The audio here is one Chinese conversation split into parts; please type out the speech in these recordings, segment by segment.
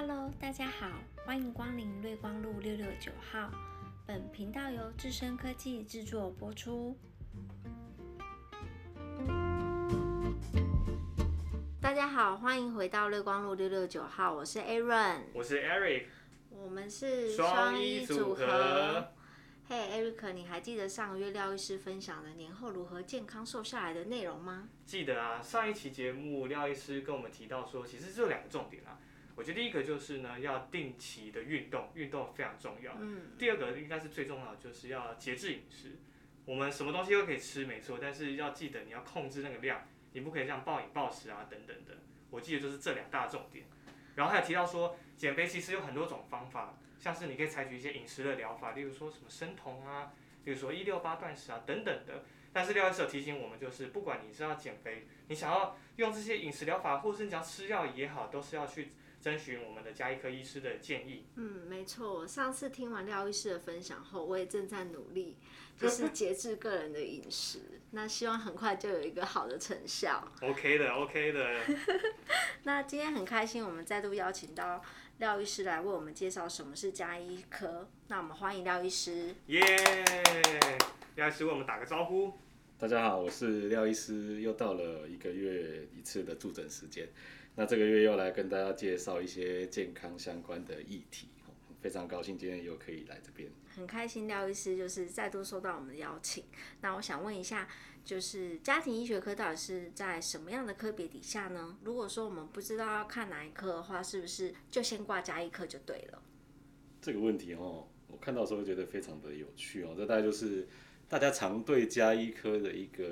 Hello，大家好，欢迎光临瑞光路六六九号。本频道由智深科技制作播出。大家好，欢迎回到瑞光路六六九号，我是 Aaron，我是 Eric，我们是双一组合。嘿、hey,，Eric，你还记得上个月廖医师分享的年后如何健康瘦下来的内容吗？记得啊，上一期节目廖医师跟我们提到说，其实只有两个重点啊。我觉得第一个就是呢，要定期的运动，运动非常重要。嗯，第二个应该是最重要的，就是要节制饮食。我们什么东西都可以吃，没错，但是要记得你要控制那个量，你不可以这样暴饮暴食啊，等等的。我记得就是这两大重点。然后还有提到说，减肥其实有很多种方法，像是你可以采取一些饮食的疗法，例如说什么生酮啊，例如说一六八断食啊等等的。但是廖医师有提醒我们，就是不管你是要减肥，你想要用这些饮食疗法，或是你想要吃药也好，都是要去征询我们的加医科医师的建议。嗯，没错。我上次听完廖医师的分享后，我也正在努力，就是 节制个人的饮食。那希望很快就有一个好的成效。OK 的，OK 的。那今天很开心，我们再度邀请到廖医师来为我们介绍什么是加医科。那我们欢迎廖医师。耶！廖医师为我们打个招呼。大家好，我是廖医师，又到了一个月一次的助诊时间。那这个月又来跟大家介绍一些健康相关的议题，非常高兴今天又可以来这边。很开心廖医师就是再度收到我们的邀请。那我想问一下，就是家庭医学科到底是在什么样的科别底下呢？如果说我们不知道要看哪一科的话，是不是就先挂加医科就对了？这个问题哦，我看到的时候觉得非常的有趣哦。这大概就是大家常对加医科的一个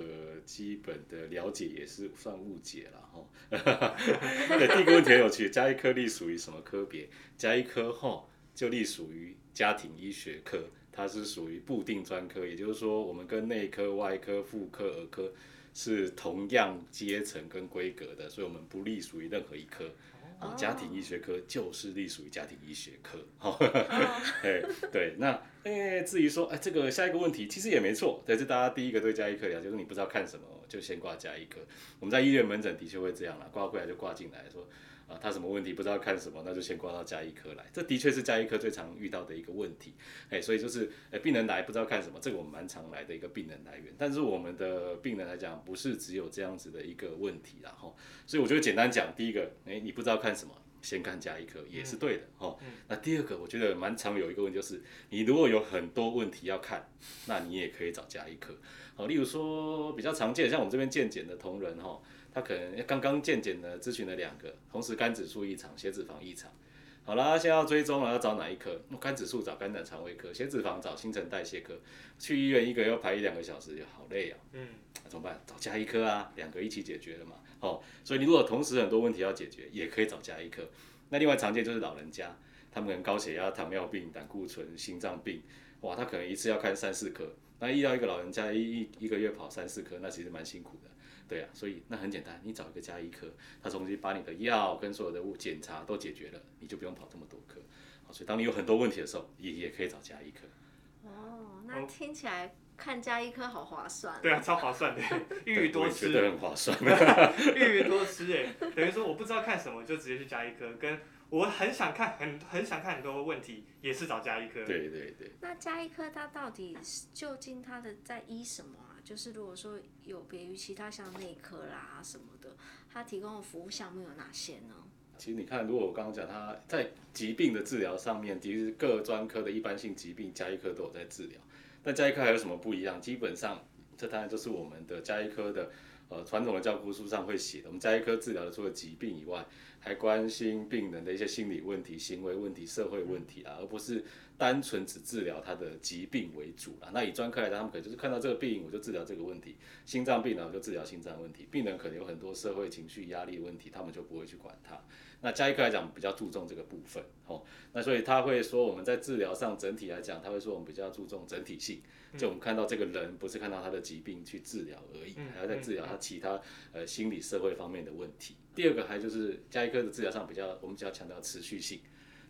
基本的了解，也是算误解了哈。对，第一个问题很有趣，加医科隶属于什么科别？加医科哈就隶属于家庭医学科，它是属于部定专科，也就是说，我们跟内科、外科、妇科、儿科是同样阶层跟规格的，所以我们不隶属于任何一科。啊，家庭医学科就是隶属于家庭医学科，好，哎，对，那哎，至于说，哎，这个下一个问题其实也没错，但是大家第一个对加医科了解，就是你不知道看什么，就先挂加医科。我们在医院门诊的确会这样啦，挂过来就挂进来说，啊，他什么问题不知道看什么，那就先挂到加医科来。这的确是加医科最常遇到的一个问题，哎，所以就是，哎，病人来不知道看什么，这个我们蛮常来的一个病人来源。但是我们的病人来讲，不是只有这样子的一个问题啦，吼。所以我觉得简单讲，第一个，哎，你不知道看什么，先看加医科也是对的，吼。那第二个，我觉得蛮常有一个问题就是，你如果有很多问题要看，那你也可以找加医科。好，例如说比较常见，像我们这边健检的同仁，哈，他可能刚刚健检的咨询了两个，同时肝指数异常，血脂肪异常。好啦，现在要追踪了，要找哪一科？肝指数找肝胆肠胃科，血脂肪找新陈代谢科。去医院一个要排一两个小时，好累啊。嗯，那怎么办？找加医科啊，两个一起解决了嘛。哦，所以你如果同时很多问题要解决，也可以找加医科。那另外常见就是老人家，他们可能高血压、糖尿病、胆固醇、心脏病，哇，他可能一次要看三四科。那遇到一个老人家一一一个月跑三四科，那其实蛮辛苦的。对啊，所以那很简单，你找一个加医科，他重新把你的药跟所有的物检查都解决了，你就不用跑这么多科。好，所以当你有很多问题的时候，也也可以找加医科。哦，那听起来看加医科好划算。对啊，超划算的，一鱼多吃，我觉得很划算。一鱼多吃哎，等于说我不知道看什么，就直接去加医科，跟我很想看很很想看很多问题，也是找加医科。对对对。那加医科它到底是究竟它的在医什么啊？就是如果说有别于其他像内科啦什么的，它提供的服务项目有哪些呢？其实你看，如果我刚刚讲，他在疾病的治疗上面，其实各专科的一般性疾病，加一科都有在治疗。那加一科还有什么不一样？基本上，这当然就是我们的加一科的呃传统的教科书上会写的。我们加医科治疗的除了疾病以外，还关心病人的一些心理问题、行为问题、社会问题啊，而不是单纯只治疗他的疾病为主啦。那以专科来讲，他们可能就是看到这个病，我就治疗这个问题。心脏病呢，我就治疗心脏问题。病人可能有很多社会情绪压力问题，他们就不会去管它。那加医科来讲比较注重这个部分，哦，那所以他会说我们在治疗上整体来讲，他会说我们比较注重整体性，就我们看到这个人不是看到他的疾病去治疗而已，还要在治疗他其他呃心理社会方面的问题。第二个还就是加医科的治疗上比较，我们比较强调持续性，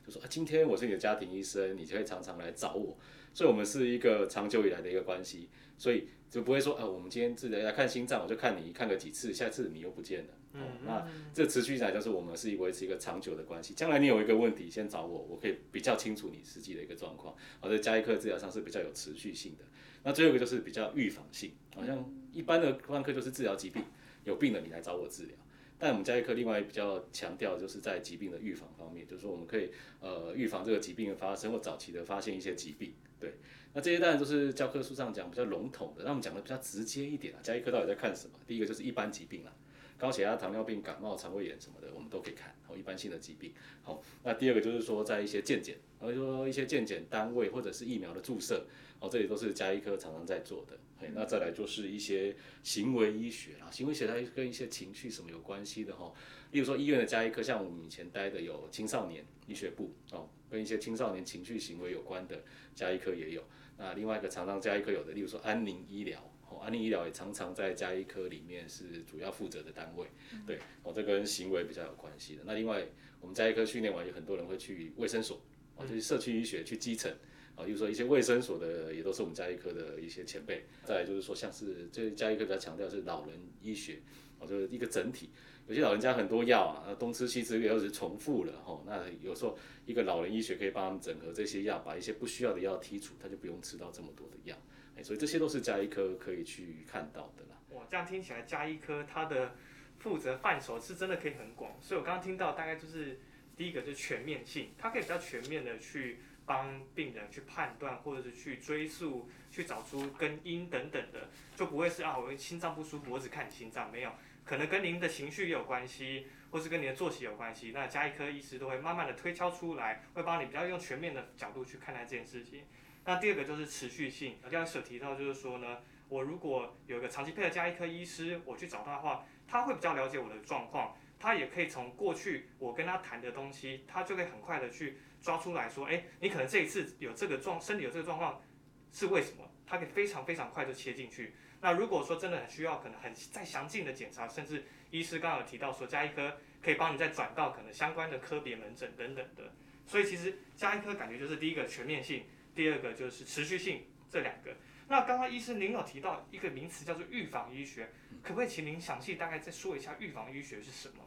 就说啊，今天我是你的家庭医生，你就会常常来找我，所以我们是一个长久以来的一个关系，所以就不会说啊，我们今天治疗来看心脏，我就看你看个几次，下次你又不见了，哦，那这持续下来就是我们是维持一个长久的关系。将来你有一个问题，先找我，我可以比较清楚你实际的一个状况。而在加医科治疗上是比较有持续性的。那最后一个就是比较预防性，好像一般的专科就是治疗疾病，有病了你来找我治疗。但我们加医科另外比较强调就是在疾病的预防方面，就是说我们可以呃预防这个疾病的发生或早期的发现一些疾病。对，那这些当然都是教科书上讲比较笼统的，那我们讲的比较直接一点啊。加医科到底在看什么？第一个就是一般疾病啦。高血压、糖尿病、感冒、肠胃炎什么的，我们都可以看，哦，一般性的疾病。好，那第二个就是说，在一些健检，或者说一些健检单位或者是疫苗的注射，哦，这里都是加医科常常在做的。嘿，那再来就是一些行为医学啊，行为学它跟一些情绪什么有关系的哈。例如说医院的加医科，像我们以前待的有青少年医学部哦，跟一些青少年情绪行为有关的加医科也有。那另外一个常常加医科有的，例如说安宁医疗。哦，安利医疗也常常在加医科里面是主要负责的单位，对，哦，这跟行为比较有关系的。那另外，我们加医科训练完，有很多人会去卫生所，哦，就是社区医学去基层，啊，就是说一些卫生所的也都是我们加医科的一些前辈。再来就是说，像是这加医科比较强调是老人医学，哦，就是一个整体。有些老人家很多药啊，东吃西吃又是重复了，吼，那有时候一个老人医学可以帮他们整合这些药，把一些不需要的药剔除，他就不用吃到这么多的药。哎所以这些都是加医科可以去看到的啦。哇，这样听起来加医科它的负责范畴是真的可以很广。所以我刚刚听到大概就是第一个就是全面性，它可以比较全面的去帮病人去判断，或者是去追溯、去找出根因等等的，就不会是啊，我心脏不舒服，我只看你心脏，没有，可能跟您的情绪也有关系，或是跟您的作息有关系。那加医科医师都会慢慢的推敲出来，会帮你比较用全面的角度去看待这件事情。那第二个就是持续性，刚刚所提到就是说呢，我如果有一个长期配合加医科医师，我去找他的话，他会比较了解我的状况，他也可以从过去我跟他谈的东西，他就可以很快的去抓出来说，哎，你可能这一次有这个状，身体有这个状况是为什么？他可以非常非常快就切进去。那如果说真的很需要，可能很再详尽的检查，甚至医师刚刚有提到说加医科可以帮你再转到可能相关的科别门诊等等的。所以其实加医科感觉就是第一个全面性。第二个就是持续性，这两个。那刚刚医生您有提到一个名词叫做预防医学，可不可以请您详细大概再说一下预防医学是什么？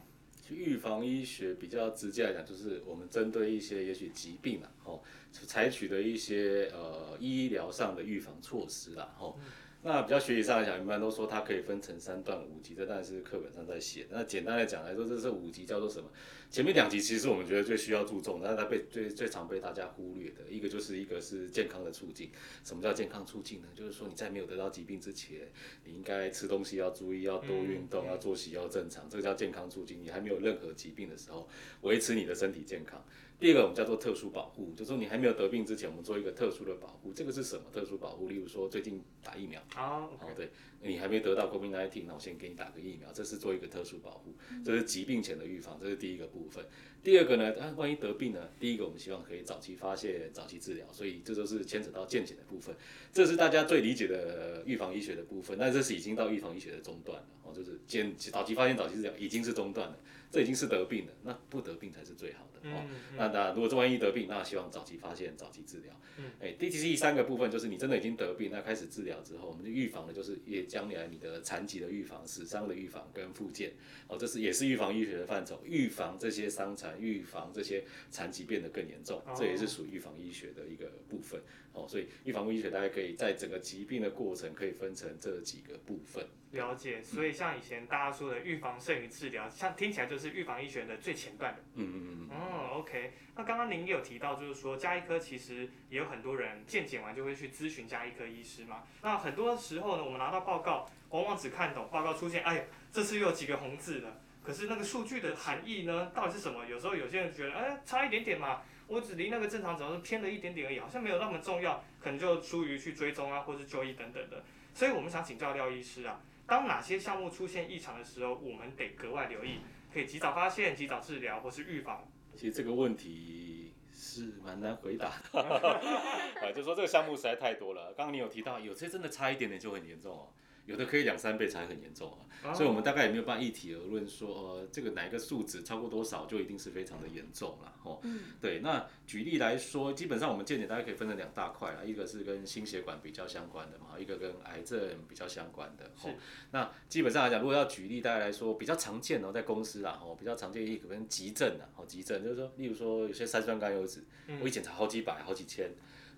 预防医学比较直接来讲，就是我们针对一些也许疾病啊，吼，采取的一些呃医疗上的预防措施啦，吼。那比较学习上来讲，一般都说它可以分成三段五级，这当然是课本上在写。那简单来讲来说，这是五级叫做什么？前面两集其实我们觉得最需要注重，但是它被最最常被大家忽略的一个就是一个是健康的促进。什么叫健康促进呢？就是说你在没有得到疾病之前，你应该吃东西要注意，要多运动，要作息要正常，这个叫健康促进。你还没有任何疾病的时候，维持你的身体健康。第二个我们叫做特殊保护，就是说你还没有得病之前，我们做一个特殊的保护。这个是什么特殊保护？例如说最近打疫苗，哦，对，你还没得到 COVID-19，那我先给你打个疫苗，这是做一个特殊保护，这是疾病前的预防，这是第一个部分。第二个呢，啊，万一得病呢？第一个我们希望可以早期发现、早期治疗，所以这都是牵扯到健检的部分，这是大家最理解的预防医学的部分。那这是已经到预防医学的中段了，哦，就是健早期发现、早期治疗已经是中段了，这已经是得病了，那不得病才是最好。哦，那那如果这万一得病，那希望早期发现、早期治疗。嗯，哎，第第三个部分就是你真的已经得病，那开始治疗之后，我们就预防的就是也将来你的残疾的预防、死伤的预防跟复健。哦，这是也是预防医学的范畴，预防这些伤残，预防这些残疾变得更严重，这也是属于预防医学的一个部分。哦，所以预防医学大家可以在整个疾病的过程可以分成这几个部分。了解，所以像以前大家说的预防胜于治疗，像听起来就是预防医学的最前段的。嗯嗯嗯。哦嗯，OK。那刚刚您也有提到，就是说加医科其实也有很多人健检完就会去咨询加医科医师嘛。那很多时候呢，我们拿到报告，往往只看懂报告出现，哎，这次又有几个红字了。可是那个数据的含义呢，到底是什么？有时候有些人觉得，哎，差一点点嘛。我只离那个正常值偏了一点点而已，好像没有那么重要，可能就出于去追踪啊，或是就医等等的。所以我们想请教廖医师啊，当哪些项目出现异常的时候，我们得格外留意，可以及早发现、及早治疗或是预防。其实这个问题是蛮难回答的，啊，就说这个项目实在太多了。刚刚你有提到，有些真的差一点点就很严重哦。有的可以两三倍才很严重啊。哦所以我们大概也没有办法一体而论说，呃，这个哪一个数值超过多少就一定是非常的严重了，哦。嗯对，那举例来说，基本上我们健检大概可以分成两大块啊，一个是跟心血管比较相关的嘛，一个跟癌症比较相关的。是哦，那基本上来讲，如果要举例，大家来说比较常见哦，在公司啦，哦，比较常见一个跟急症啊，哦，急症就是说，例如说有些三酸甘油脂，我一检查好几百、好几千。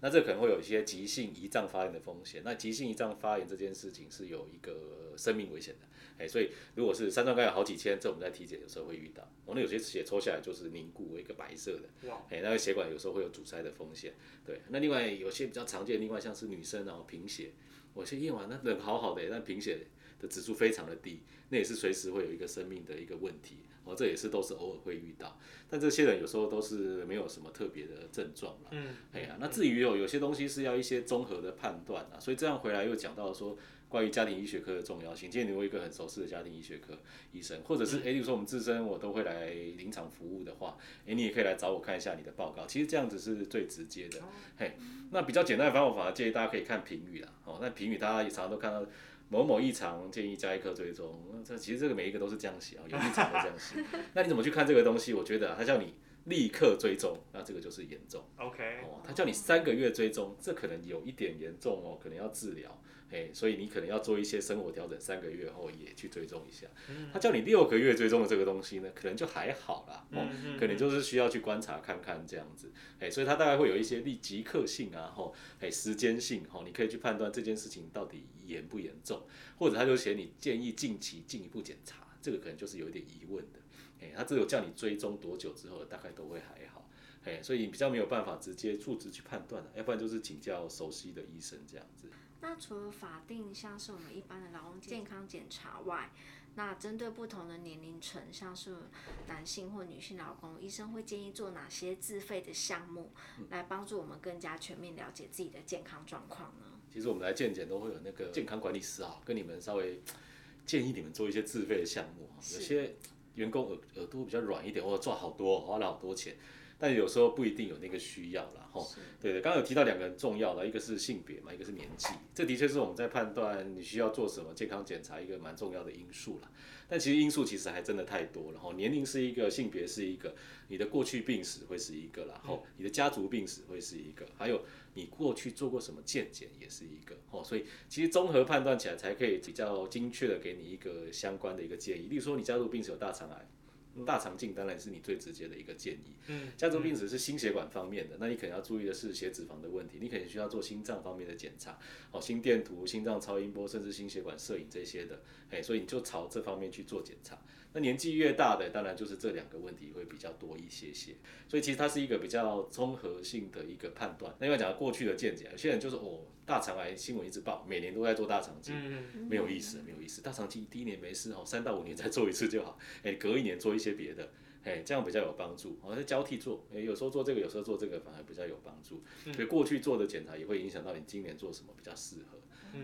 那这可能会有一些急性胰脏发炎的风险。那急性胰脏发炎这件事情是有一个生命危险的，哎，所以如果是三酸甘油好几千，这我们在体检有时候会遇到。哦，那有些血抽下来就是凝固，一个白色的，哇，哎，那个血管有时候会有阻塞的风险。对，那另外有些比较常见，另外像是女生然后贫血，我先验完那人好好的，但贫血的指数非常的低，那也是随时会有一个生命的一个问题。哦，这也是都是偶尔会遇到，但这些人有时候都是没有什么特别的症状啦。嗯，哎呀，那至于有有些东西是要一些综合的判断啊，所以这样回来又讲到说关于家庭医学科的重要性。今天你有一个很熟悉的家庭医学科医生，或者是哎，例如说我们自身我都会来临场服务的话，哎，你也可以来找我看一下你的报告。其实这样子是最直接的。嘿，那比较简单的方法，建议大家可以看评语啦。哦，那评语大家也常常都看到。某某异常建议加一颗追踪，那这其实这个每一个都是这样写啊，有异常都这样写。那你怎么去看这个东西？我觉得、啊、他叫你立刻追踪，那这个就是严重。OK，哦，他叫你三个月追踪，这可能有一点严重哦，可能要治疗，哎，所以你可能要做一些生活调整，三个月后也去追踪一下。他叫你六个月追踪的这个东西呢，可能就还好啦，哦，嗯可能就是需要去观察看看这样子，哎，所以它大概会有一些立即刻性啊，吼，哎，时间性，吼，你可以去判断这件事情到底严不严重，或者他就写你建议近期进一步检查，这个可能就是有一点疑问的，哎，他只有叫你追踪多久之后，大概都会还好。哎，所以你比较没有办法直接数值去判断的，要不然就是请教熟悉的医生这样子。那除了法定像是我们一般的劳动健康检查外，那针对不同的年龄层，像是男性或女性劳工，医生会建议做哪些自费的项目，来帮助我们更加全面了解自己的健康状况呢？其实我们来健检都会有那个健康管理师啊，跟你们稍微建议你们做一些自费的项目啊。有些员工耳耳朵比较软一点，或者赚好多，花了好多钱，但有时候不一定有那个需要啦。吼。对对，刚刚有提到两个很重要的，一个是性别嘛，一个是年纪，这的确是我们在判断你需要做什么健康检查一个蛮重要的因素啦。但其实因素其实还真的太多了，吼，年龄是一个，性别是一个，你的过去病史会是一个啦，吼，你的家族病史会是一个，还有你过去做过什么健检也是一个，吼，所以其实综合判断起来才可以比较精确的给你一个相关的一个建议。例如说你家族病史有大肠癌。大肠镜当然是你最直接的一个建议。嗯，家族病史是心血管方面的，那你可能要注意的是血脂肪的问题，你可能需要做心脏方面的检查，哦，心电图、心脏超音波，甚至心血管摄影这些的，哎，所以你就朝这方面去做检查。那年纪越大的，当然就是这两个问题会比较多一些些，所以其实它是一个比较综合性的一个判断。那要讲过去的见解，有些人就是哦，大肠癌新闻一直报，每年都在做大肠镜，嗯，没有意思，没有意思。大肠镜第一年没事哦，三到五年再做一次就好，哎，隔一年做一些别的。哎，这样比较有帮助。哦，像交替做，哎，有时候做这个，有时候做这个，反而比较有帮助。所以过去做的检查也会影响到你今年做什么比较适合。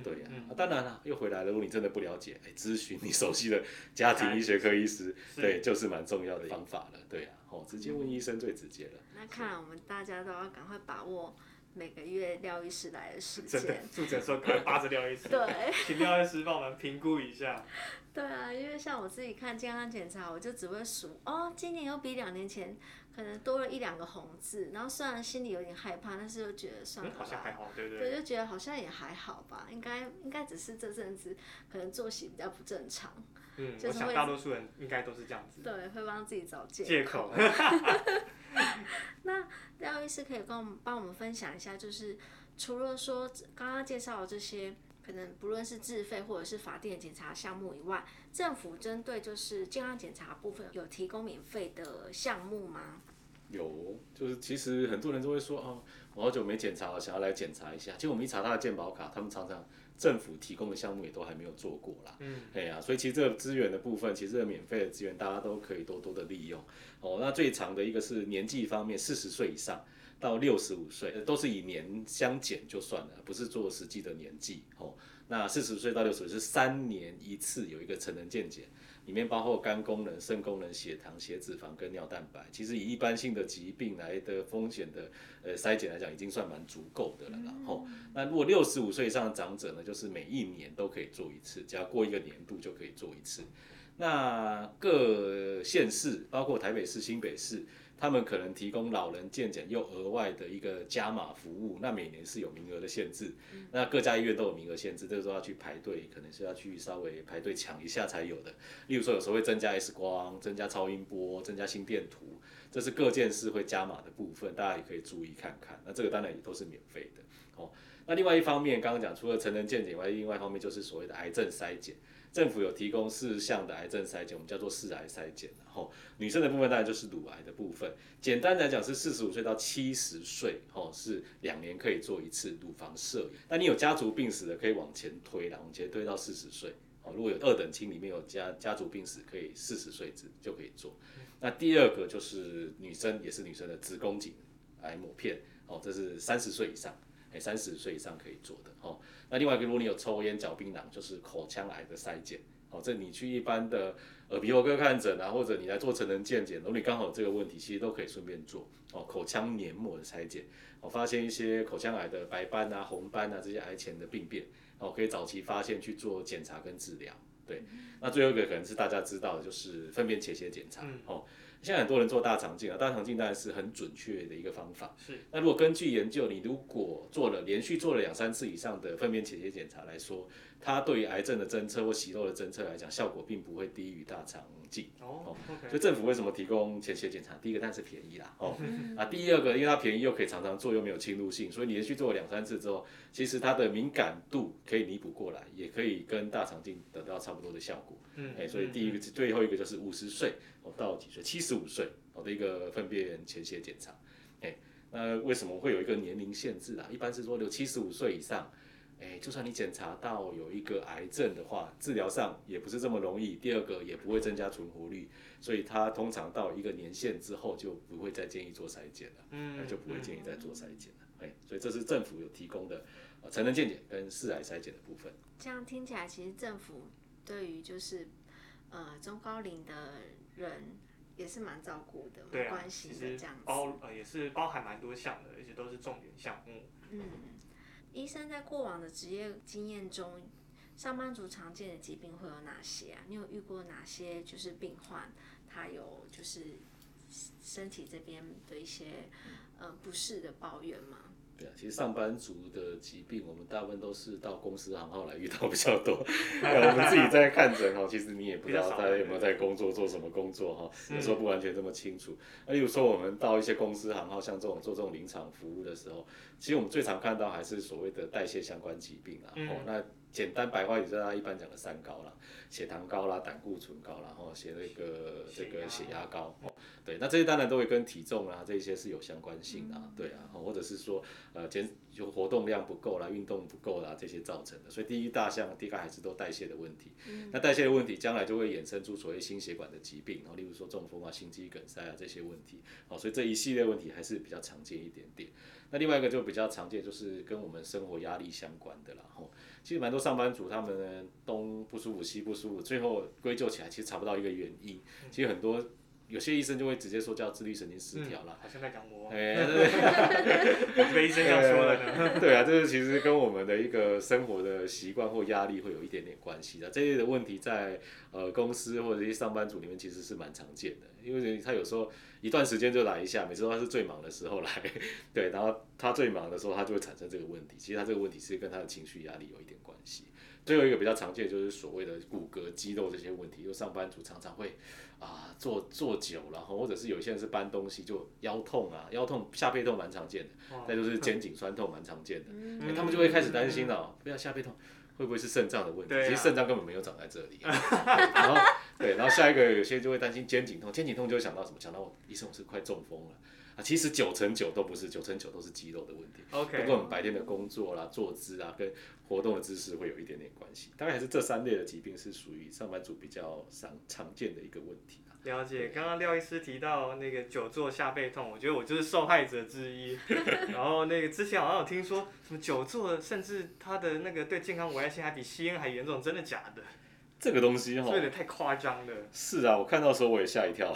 对呀、啊，当然了，又回来了。如果你真的不了解，哎，咨询你熟悉的家庭医学科医师，对，就是蛮重要的方法了。对呀、啊，哦，直接问医生最直接了。那看来我们大家都要赶快把握每个月廖医师来的时真的间。，住诊的时候赶快扒着廖医师，对，请廖医师帮我们评估一下。对啊，因为像我自己看健康检查，我就只会数哦，今年又比两年前可能多了一两个红字，然后虽然心里有点害怕，但是又觉得算嗯了，吧。好像还好，对不对，对？就觉得好像也还好吧，应该应该只是这阵子可能作息比较不正常，嗯，我就是会想大多数人应该都是这样子。对，会帮自己找借借口。那廖医师可以跟我们帮我们分享一下，就是除了说刚刚介绍的这些，可能不论是自费或者是法定的检查项目以外，政府针对就是健康检查部分有提供免费的项目吗？有，就是其实很多人都会说，哦，我好久没检查了，想要来检查一下。结果我们一查他的健保卡，他们常常政府提供的项目也都还没有做过啦。嗯，哎呀、所以其实这个资源的部分，其实这个免费的资源大家都可以多多的利用。哦，那最长的一个是年纪方面，四十岁以上到六十五岁，呃都是以年相减就算了，不是做实际的年纪。哦，那四十岁到六十岁是三年一次有一个成人健检，里面包括肝功能、肾功能、血糖、血脂肪跟尿蛋白。其实以一般性的疾病来的风险的呃筛检来讲，已经算蛮足够的了。然后，那如果六十五岁以上的长者呢，就是每一年都可以做一次，只要过一个年度就可以做一次。那各县市，包括台北市、新北市。他们可能提供老人健检又额外的一个加码服务，那每年是有名额的限制，那各家医院都有名额限制，这个时候要去排队，可能是要去稍微排队抢一下才有的。例如说，有时候会增加 X 光、增加超音波、增加心电图，这是各件事会加码的部分，大家也可以注意看看。那这个当然也都是免费的。哦，那另外一方面，刚刚讲除了成人健检以外，另外一方面就是所谓的癌症筛检。政府有提供四项的癌症筛检，我们叫做四癌筛检。然后女生的部分当然就是乳癌的部分。简单来讲是四十五岁到七十岁，哦，是两年可以做一次乳房摄影。那你有家族病史的可以往前推啦，往前推到四十岁。哦，如果有二等亲里面有家家族病史，可以四十岁之就可以做。那第二个就是女生也是女生的子宫颈癌抹片，哦，这是三十岁以上。哎，三十岁以上可以做的哦。那另外一个，如果你有抽烟、嚼槟榔，就是口腔癌的筛检。哦，这你去一般的耳鼻喉科看诊啊，或者你来做成人健检，如果你刚好有这个问题，其实都可以顺便做哦。口腔黏膜的筛检，我发现一些口腔癌的白斑啊、红斑啊这些癌前的病变，哦，可以早期发现去做检查跟治疗。对，那最后一个可能是大家知道的，就是粪便潜血检查。哦。现在很多人做大肠镜啊，大肠镜当然是很准确的一个方法。是。那如果根据研究，你如果做了连续做了两三次以上的粪便潜血检查来说，它对于癌症的侦测或息肉的侦测来讲，效果并不会低于大肠镜。哦。所以政府为什么提供潜血检查？第一个当然是便宜啦。哦。啊，第二个因为它便宜又可以常常做，又没有侵入性，所以你连续做了两三次之后，其实它的敏感度可以弥补过来，也可以跟大肠镜得到差不多的效果。嗯。哎，所以第一个最后一个就是五十岁哦。到几岁？七十五岁，哦的一个粪便潜血检查，哎，那为什么会有一个年龄限制啊？一般是说，有七十五岁以上，哎，就算你检查到有一个癌症的话，治疗上也不是这么容易。第二个也不会增加存活率，所以他通常到一个年限之后就不会再建议做筛检了，嗯，就不会建议再做筛检了，哎，所以这是政府有提供的成人健检跟四癌筛检的部分。这样听起来，其实政府对于就是呃中高龄的。人也是蛮照顾的，蛮关心的这样子。包呃也是包含蛮多项的，而且都是重点项目。嗯，医生在过往的职业经验中，上班族常见的疾病会有哪些啊？你有遇过哪些就是病患他有就是身体这边的一些呃不适的抱怨吗？对啊，其实上班族的疾病，我们大部分都是到公司行号来遇到比较多。我们自己在看诊哦，其实你也不知道大家有没有在工作，做什么工作哈，有时候不完全这么清楚。那例如说我们到一些公司行号，像这种做这种临场服务的时候，其实我们最常看到还是所谓的代谢相关疾病啊。哦，那简单白话也是大家一般讲的三高啦，血糖高啦，胆固醇高然，后写那个这个血压高。对，那这些当然都会跟体重啊这些是有相关性的，对啊，或者是说呃减就活动量不够啦，运动不够啦这些造成的，所以第一大项第一个还是都代谢的问题。那代谢的问题将来就会衍生出所谓心血管的疾病，然后例如说中风啊、心肌梗塞啊这些问题，好，所以这一系列问题还是比较常见一点点。那另外一个就比较常见就是跟我们生活压力相关的啦，吼，其实蛮多上班族他们呢东不舒服西不最后归咎起来其实查不到一个原因，其实很多。有些医生就会直接说叫自律神经失调了，好像在讲我，哎，对，被医生这样说了呢。对啊，这是其实跟我们的一个生活的习惯或压力会有一点点关系的。这类的问题在呃公司或者一些上班族里面其实是蛮常见的，因为他有时候一段时间就来一下，每次都他是最忙的时候来，对，然后他最忙的时候他就会产生这个问题。其实他这个问题是跟他的情绪压力有一点关系。最后一个比较常见就是所谓的骨骼肌肉这些问题，就上班族常常会。啊，坐坐久了，或者是有些人是搬东西就腰痛啊，腰痛下背痛蛮常见的，再就是肩颈酸痛蛮常见的，他们就会开始担心了，不要下背痛，会不会是肾脏的问题？其实肾脏根本没有长在这里。然后对，然后下一个有些就会担心肩颈痛，肩颈痛就会想到什么？想到医生我是快中风了，啊，其实九成九都不是，九成九都是肌肉的问题。OK，跟我们白天的工作啦、坐姿啊，跟活动的姿势会有一点点关系。大概还是这三类的疾病是属于上班族比较常常见的一个问题啊。了解，刚刚廖医师提到那个久坐下背痛，我觉得我就是受害者之一。然后那个之前好像有听说什么久坐，甚至它的那个对健康危害性还比吸烟还严重，真的假的？这个东西哈这，有点太夸张了。是啊，我看到的时候我也吓一跳。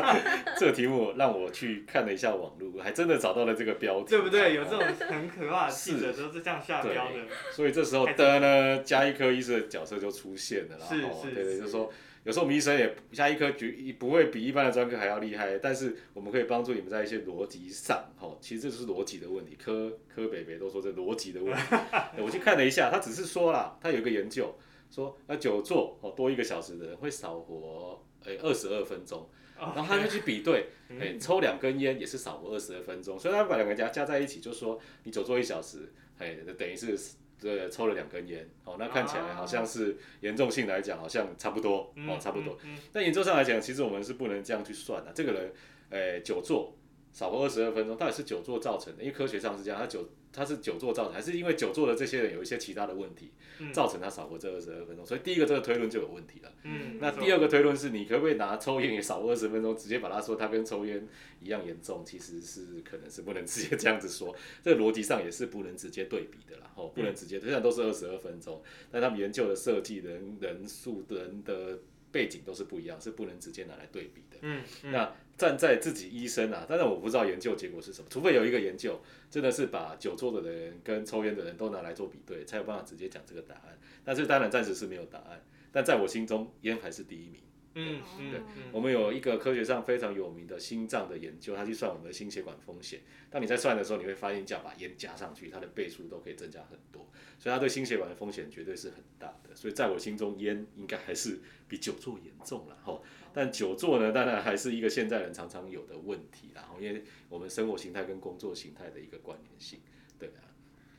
这个题目让我去看了一下网络，还真的找到了这个标题，对不对？有这种很可怕的是记者都是这样下标的。所以这时候的呢，加一科医生的角色就出现了啦。是对对，就是说有时候我们医生也加一科绝不会比一般的专科还要厉害，但是我们可以帮助你们在一些逻辑上，哈，其实这就是逻辑的问题。科科北北都说这逻辑的问题。我去看了一下，他只是说啦，他有一个研究说，那久坐哦多一个小时的人会少活诶二十二分钟。然后他就去比对，哎、抽两根烟也是少活二十二分钟，所以他把两个加加在一起，就说你久坐一小时，哎，等于是呃抽了两根烟，哦，那看起来好像是严重性来讲好像差不多，哦，差不多。但严重上来讲，其实我们是不能这样去算的。这个人，呃，久坐少活二十二分钟，到底是久坐造成的？因为科学上是这样，他久他是久坐造成，还是因为久坐的这些人有一些其他的问题，嗯造成他少过这二十二分钟？所以第一个这个推论就有问题了。嗯，那第二个推论是你可不可以拿抽烟也少二十分钟，直接把它说它跟抽烟一样严重？其实是可能是不能直接这样子说，这个逻辑上也是不能直接对比的啦。哦，不能直接，虽然都是二十二分钟，但他们研究的设计人人数人的背景都是不一样，是不能直接拿来对比的。嗯，嗯那站在自己医生啊，当然我不知道研究结果是什么，除非有一个研究真的是把久坐的人跟抽烟的人都拿来做比对，才有办法直接讲这个答案。但是当然暂时是没有答案，但在我心中烟还是第一名。嗯嗯对嗯我们有一个科学上非常有名的心脏的研究，它去算我们的心血管风险。当你在算的时候，你会发现，只要把烟加上去，它的倍数都可以增加很多，所以它对心血管的风险绝对是很大的。所以在我心中，烟应该还是比久坐严重了哈。但久坐呢，当然还是一个现在人常常有的问题啦，因为我们生活形态跟工作形态的一个关联性，对啊。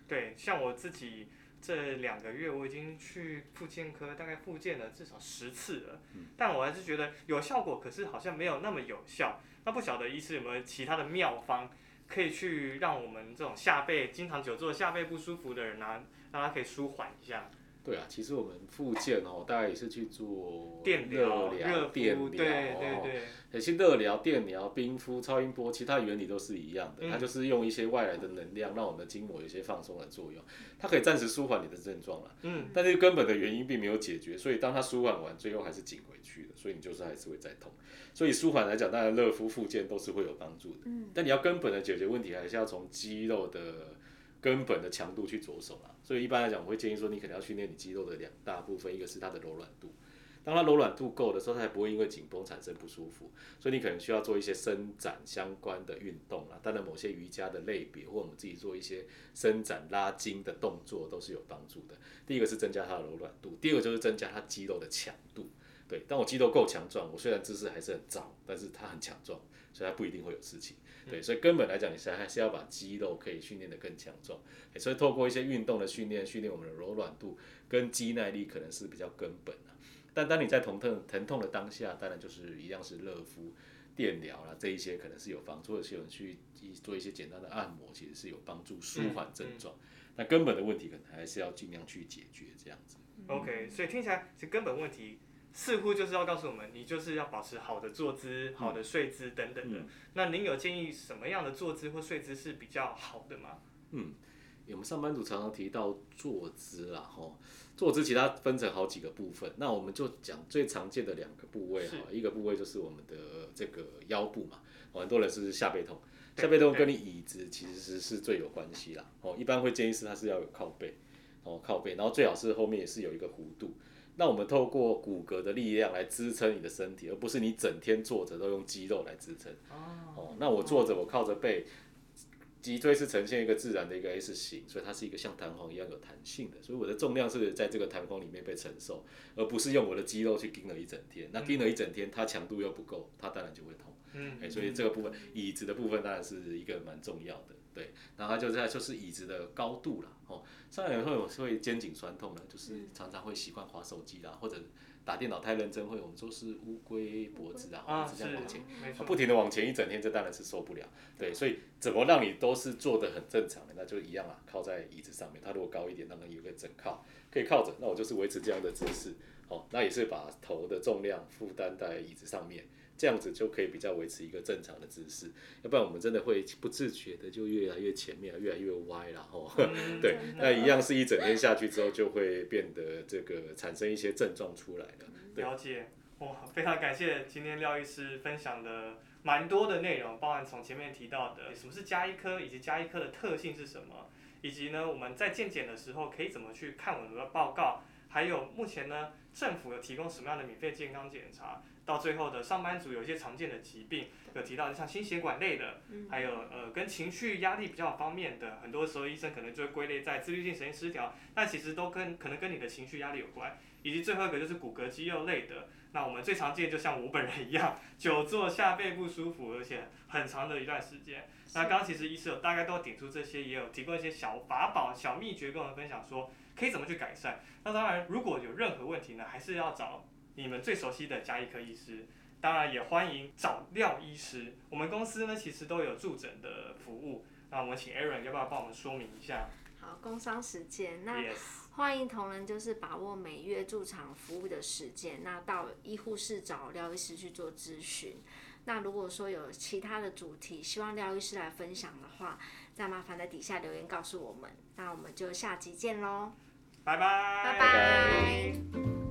对，像我自己这两个月，我已经去复健科大概复健了至少十次了，但我还是觉得有效果，可是好像没有那么有效。那不晓得医师有没有其他的妙方，可以去让我们这种下背经常久坐、下背不舒服的人啊，让他可以舒缓一下。对啊，其实我们复健哦，大概也是去做电疗、热热电敷，疗对对哦对，有些热疗、电疗、冰敷、超音波，其他原理都是一样的，嗯。它就是用一些外来的能量，让我们的筋膜有一些放松的作用，它可以暂时舒缓你的症状了，嗯，但是根本的原因并没有解决，所以当它舒缓完，最后还是紧回去的，所以你就是还是会再痛。所以舒缓来讲，当然热敷、复健都是会有帮助的，嗯。但你要根本的解决问题，还是要从肌肉的根本的强度去着手啦。所以一般来讲，我会建议说，你可能要训练你肌肉的两大部分，一个是它的柔软度。当它柔软度够的时候，它才不会因为紧绷产生不舒服。所以你可能需要做一些伸展相关的运动啦。当然，某些瑜伽的类别或我们自己做一些伸展拉筋的动作都是有帮助的。第一个是增加它的柔软度，第二个就是增加它肌肉的强度。对，当我肌肉够强壮，我虽然姿势还是很糟，但是它很强壮，所以它不一定会有事情。对，所以根本来讲，你是还是要把肌肉可以训练得更强壮。欸所以透过一些运动的训练，训练我们的柔软度跟肌耐力，可能是比较根本的、但当你在疼痛疼痛的当下，当然就是一样是热敷、电疗啦，这一些可能是有帮助。或者是有人去做一些简单的按摩，其实是有帮助舒缓症状。那根本的问题可能还是要尽量去解决这样子。OK，所以听起来其实根本问题似乎就是要告诉我们，你就是要保持好的坐姿、好的睡姿等等的。那您有建议什么样的坐姿或睡姿是比较好的吗？嗯我们上班族常常提到坐姿啦，吼，坐姿其他分成好几个部分，那我们就讲最常见的两个部位哈，一个部位就是我们的这个腰部嘛，哦很多人是下背痛，下背痛跟你椅子其实是最有关系啦，哦，一般会建议是它是要有靠背，哦靠背，然后最好是后面也是有一个弧度。那我们透过骨骼的力量来支撑你的身体，而不是你整天坐着都用肌肉来支撑。哦，那我坐着，我靠着背，脊椎是呈现一个自然的一个 S 型，所以它是一个像弹簧一样有弹性的，所以我的重量是在这个弹簧里面被承受，而不是用我的肌肉去盯了一整天。那盯了一整天，它强度又不够，它当然就会痛。嗯哎、所以这个部分椅子的部分当然是一个蛮重要的。对，然后它就是它就是椅子的高度啦，哦，上来会有会肩颈酸痛的，就是常常会习惯滑手机啦，或者打电脑太认真，会我们说是乌龟脖子啊，啊，一直这样往前。不停的往前一整天，这当然是受不了。对，所以怎么让你都是坐的很正常的，那就一样啊，靠在椅子上面。它如果高一点，当然有个枕靠可以靠着，那我就是维持这样的姿势，哦，那也是把头的重量负担在椅子上面，这样子就可以比较维持一个正常的姿势。要不然我们真的会不自觉的就越来越前面，越来越歪了吼。嗯 对，那一样是一整天下去之后，就会变得这个产生一些症状出来了。对了解，哇，非常感谢今天廖医师分享的蛮多的内容，包含从前面提到的什么是加医科，以及加医科的特性是什么，以及呢我们在健检的时候可以怎么去看我们的报告，还有目前呢政府有提供什么样的免费健康检查，到最后的上班族有一些常见的疾病，有提到像心血管类的，还有呃跟情绪压力比较方面的，很多时候医生可能就会归类在自律性神经失调，但其实都跟可能跟你的情绪压力有关。以及最后一个就是骨骼肌肉类的，那我们最常见就像我本人一样，久坐下背不舒服，而且很长的一段时间。那刚刚其实医生有大概都有点出这些，也有提供一些小法宝、小秘诀跟我们分享，说可以怎么去改善。那当然，如果有任何问题呢，还是要找你们最熟悉的加医科医师。当然也欢迎找廖医师，我们公司呢其实都有助诊的服务。那我们请 Aaron 要不要帮我们说明一下好，工商时间，那？Yes，欢迎同仁就是把握每月驻场服务的时间，那到医护室找廖医师去做咨询。那如果说有其他的主题，希望廖医师来分享的话，再麻烦在底下留言告诉我们。那我们就下集见喽，拜拜，拜拜拜